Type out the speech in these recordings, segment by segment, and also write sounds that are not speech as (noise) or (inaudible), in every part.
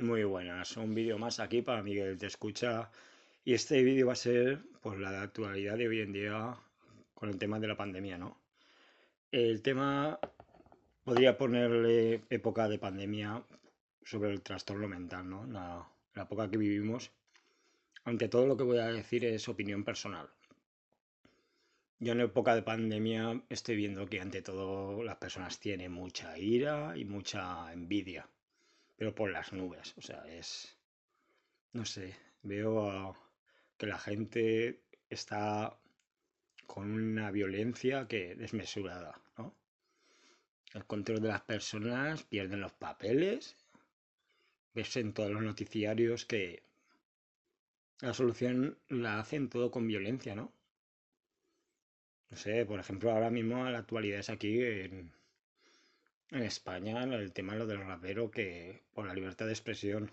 Muy buenas, un vídeo más aquí para Miguel te escucha y este vídeo va a ser por la actualidad de hoy en día con el tema de la pandemia, ¿no? El tema podría ponerle época de pandemia sobre el trastorno mental, ¿no? La, la época que vivimos. Ante todo lo que voy a decir es opinión personal. Yo en época de pandemia estoy viendo que ante todo las personas tienen mucha ira y mucha envidia pero por las nubes. O sea, es, no sé, veo que la gente está con una violencia que desmesurada, ¿no? El control de las personas, pierden los papeles. Ves en todos los noticiarios que la solución la hacen todo con violencia, ¿no? No sé, por ejemplo, ahora mismo la actualidad es aquí en, en España el tema lo del rapero que por la libertad de expresión.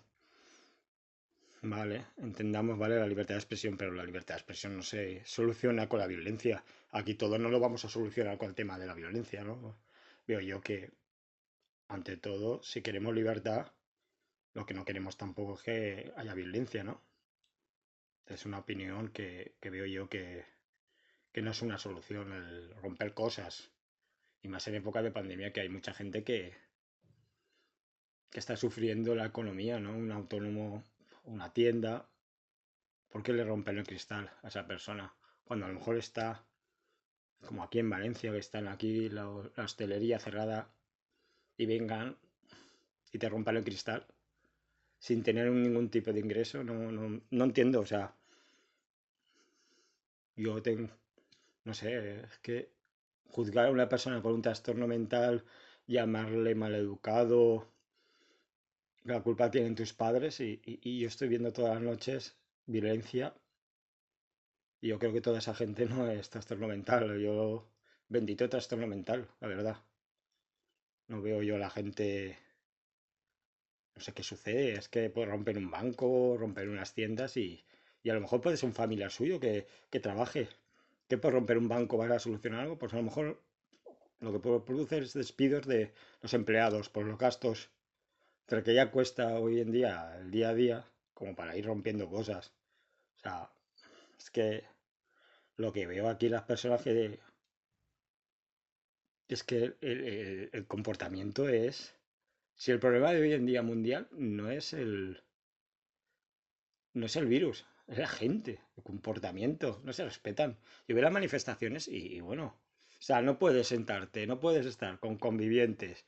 Vale, entendamos, vale, la libertad de expresión, pero la libertad de expresión no se soluciona con la violencia. Aquí todo no lo vamos a solucionar con el tema de la violencia, ¿no? Veo yo que, ante todo, si queremos libertad, lo que no queremos tampoco es que haya violencia, ¿no? Es una opinión que, que veo yo que, que no es una solución el romper cosas y más en época de pandemia que hay mucha gente que, que está sufriendo la economía, ¿no? Un autónomo, una tienda, ¿por qué le rompen el cristal a esa persona? Cuando a lo mejor está, como aquí en Valencia, que están aquí la, hostelería cerrada y vengan y te rompan el cristal sin tener ningún tipo de ingreso, no, no, no entiendo, o sea, yo tengo, no sé, es que juzgar a una persona con un trastorno mental, llamarle maleducado, la culpa tienen tus padres y, yo estoy viendo todas las noches violencia y yo creo que toda esa gente no es trastorno mental, yo bendito trastorno mental, la verdad. No veo yo a la gente no sé qué sucede, es que puede romper un banco, romper unas tiendas y, y a lo mejor puede ser un familiar suyo que, que trabaje ¿Qué por romper un banco va a solucionar algo? Pues a lo mejor lo que producir es despidos de los empleados por los gastos pero que ya cuesta hoy en día el día a día como para ir rompiendo cosas. O sea, es que lo que veo aquí las personas que es que el, comportamiento es si el problema de hoy en día mundial no es el no es el virus, es la gente, el comportamiento, no se respetan. Yo veo las manifestaciones y, bueno, o sea, no puedes sentarte, no puedes estar con convivientes.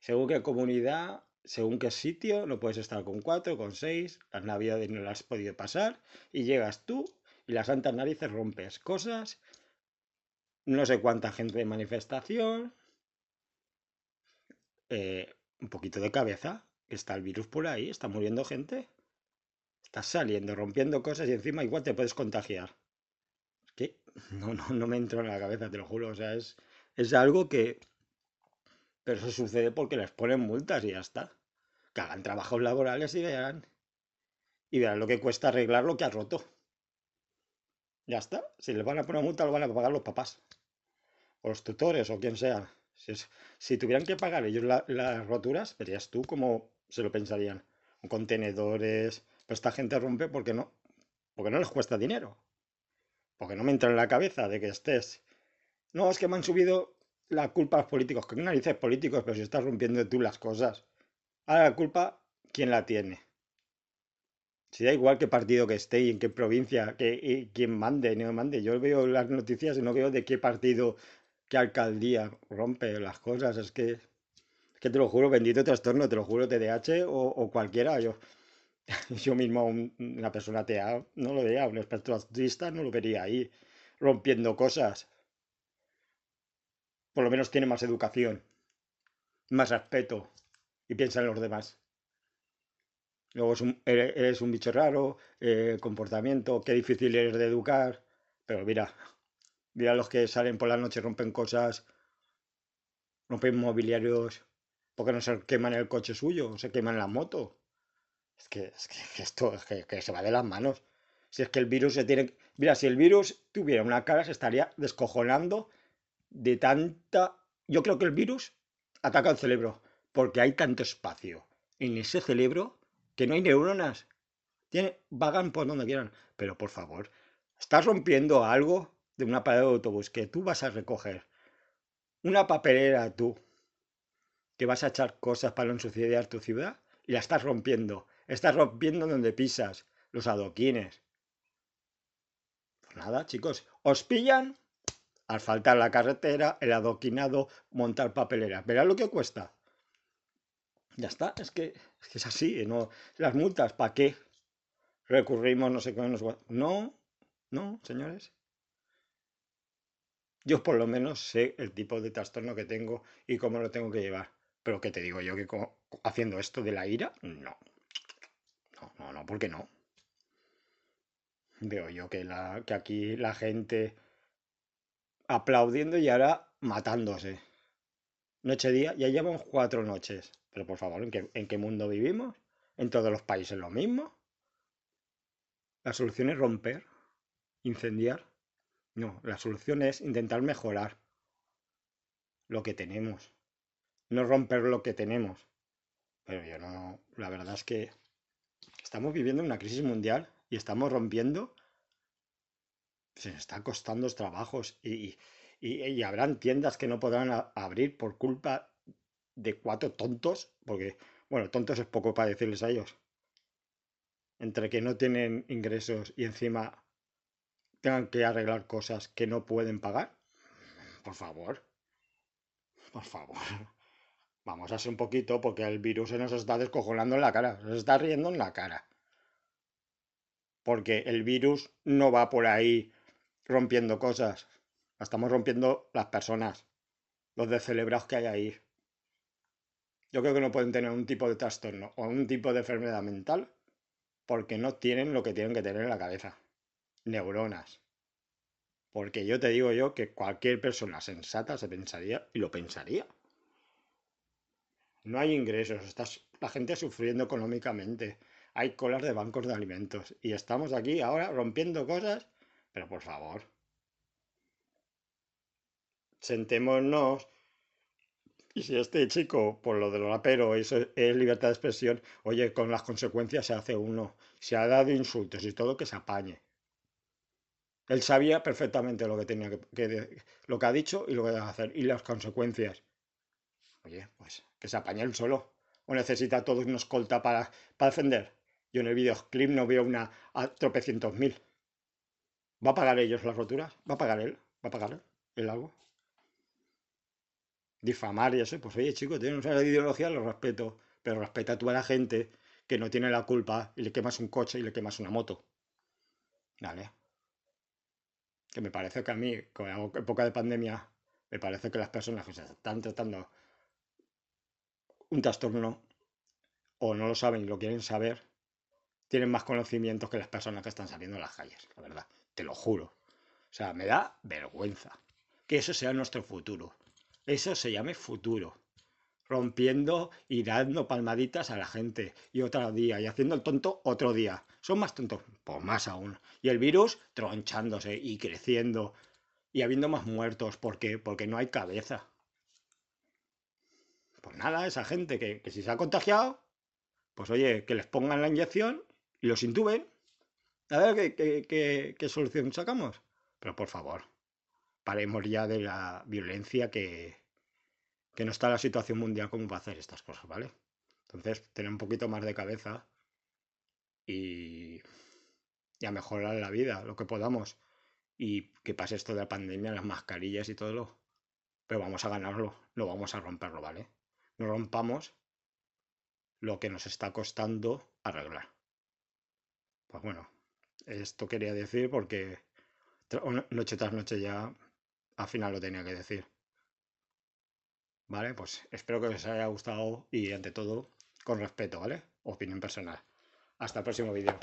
Según qué comunidad, según qué sitio, no puedes estar con cuatro, con seis, las navidades no las has podido pasar y llegas tú y las santas narices rompes cosas, no sé cuánta gente de manifestación, eh, un poquito de cabeza, está el virus por ahí, está muriendo gente. Estás saliendo, rompiendo cosas y encima igual te puedes contagiar. ¿Qué? No, no, no me entro en la cabeza, te lo juro. O sea, es, es algo que... Pero eso sucede porque les ponen multas y ya está. Que hagan trabajos laborales y vean. Y vean lo que cuesta arreglar lo que has roto. Ya está. Si les van a poner multa, lo van a pagar los papás. O los tutores o quien sea. Si, si tuvieran que pagar ellos las roturas, verías tú cómo se lo pensarían. Contenedores, esta gente rompe porque no, porque no les cuesta dinero. Porque no me entra en la cabeza de que estés. No, es que me han subido la culpa a los políticos. ¿Qué narices políticos? Pero si estás rompiendo tú las cosas. Ahora la culpa, ¿quién la tiene? Si da igual qué partido que esté y en qué provincia, que, quién mande, no mande. Yo veo las noticias y no veo de qué partido, qué alcaldía rompe las cosas. Es que, es que te lo juro, bendito trastorno, te lo juro, TDAH o, o cualquiera. Yo, (laughs) yo mismo, una persona atea, no lo vería, un experto autista no lo vería ahí rompiendo cosas. Por lo menos tiene más educación, más respeto y piensa en los demás. Luego eres un bicho raro, eh, comportamiento, qué difícil eres de educar. Pero mira, mira los que salen por la noche, rompen cosas, rompen mobiliarios, porque no se queman el coche suyo, se queman la moto. Es que, es que esto es que, se va de las manos. Si es que el virus se tiene... Mira, si el virus tuviera una cara, se estaría descojonando de tanta... Yo creo que el virus ataca al cerebro, porque hay tanto espacio en ese cerebro que no hay neuronas. Tiene, vagan por donde quieran. Pero por favor, estás rompiendo algo de una parada de autobús que tú vas a recoger. Una papelera tú, que vas a echar cosas para ensuciar tu ciudad y la estás rompiendo. Estás rompiendo donde pisas, los adoquines. Pues nada, chicos, os pillan al faltar la carretera, el adoquinado, montar papelera. Verá lo que cuesta. Ya está, es que es, así, ¿no? Las multas, ¿para qué? Recurrimos, no sé qué nos... No, no, señores. Yo por lo menos sé el tipo de trastorno que tengo y cómo lo tengo que llevar. Pero ¿qué te digo yo? ¿Que haciendo esto de la ira? No. No, no, no, ¿por qué no? Veo yo que, la, que aquí la gente aplaudiendo y ahora matándose. Noche día, ya llevamos cuatro noches. Pero por favor, ¿en qué, ¿en qué mundo vivimos? ¿En todos los países lo mismo? La solución es romper, incendiar. No, la solución es intentar mejorar lo que tenemos. No romper lo que tenemos. Pero yo no, la verdad es que estamos viviendo una crisis mundial y estamos rompiendo. Se está costando los trabajos y, y, habrán tiendas que no podrán abrir por culpa de cuatro tontos, porque, bueno, tontos es poco para decirles a ellos. Entre que no tienen ingresos y encima tengan que arreglar cosas que no pueden pagar. Por favor. Por favor. Vamos a hacer un poquito porque el virus se nos está descojonando en la cara. Se nos está riendo en la cara. Porque el virus no va por ahí rompiendo cosas. estamos rompiendo las personas. Los descelebrados que hay ahí. Yo creo que no pueden tener un tipo de trastorno o un tipo de enfermedad mental porque no tienen lo que tienen que tener en la cabeza. Neuronas. Porque yo te digo yo que cualquier persona sensata se pensaría y lo pensaría. No hay ingresos, está la gente sufriendo económicamente, hay colas de bancos de alimentos y estamos aquí ahora rompiendo cosas, pero por favor, sentémonos y si este chico, por lo del rapero, eso es libertad de expresión, oye, con las consecuencias se hace uno. Se ha dado insultos y todo, que se apañe. Él sabía perfectamente lo que tenía que, lo que ha dicho y lo que debe hacer y las consecuencias. Oye, pues que se apañe él solo. O necesita todos una escolta para, para defender. Yo en el videoclip no veo una a tropecientos mil. ¿Va a pagar ellos las roturas? ¿Va a pagar él? ¿Va a pagar él, el algo? difamar y eso, pues oye, chico, tienes una ideología, lo respeto, pero respeta tú a la gente que no tiene la culpa y le quemas un coche y le quemas una moto. Vale. Que me parece que a mí, con la época de pandemia, me parece que las personas que se están tratando un trastorno o no lo saben y lo quieren saber, tienen más conocimientos que las personas que están saliendo a las calles, la verdad, te lo juro. O sea, me da vergüenza que eso sea nuestro futuro. Eso se llame futuro. Rompiendo y dando palmaditas a la gente. Y otro día. Y haciendo el tonto otro día. Son más tontos. Pues más aún. Y el virus tronchándose y creciendo. Y habiendo más muertos. ¿Por qué? Porque no hay cabeza. Pues nada, esa gente que, si se ha contagiado, pues oye, que les pongan la inyección y los intuben. A ver qué, qué solución sacamos. Pero por favor, paremos ya de la violencia que, que no está la situación mundial como para hacer estas cosas, ¿vale? Entonces, tener un poquito más de cabeza y, y a mejorar la vida, lo que podamos. Y que pase esto de la pandemia, las mascarillas y todo lo. Pero vamos a ganarlo, no vamos a romperlo, ¿vale? Rompamos lo que nos está costando arreglar. Pues bueno, esto quería decir porque noche tras noche ya al final lo tenía que decir. ¿Vale? Pues espero que os haya gustado y ante todo con respeto, ¿vale? Opinión personal. Hasta el próximo vídeo.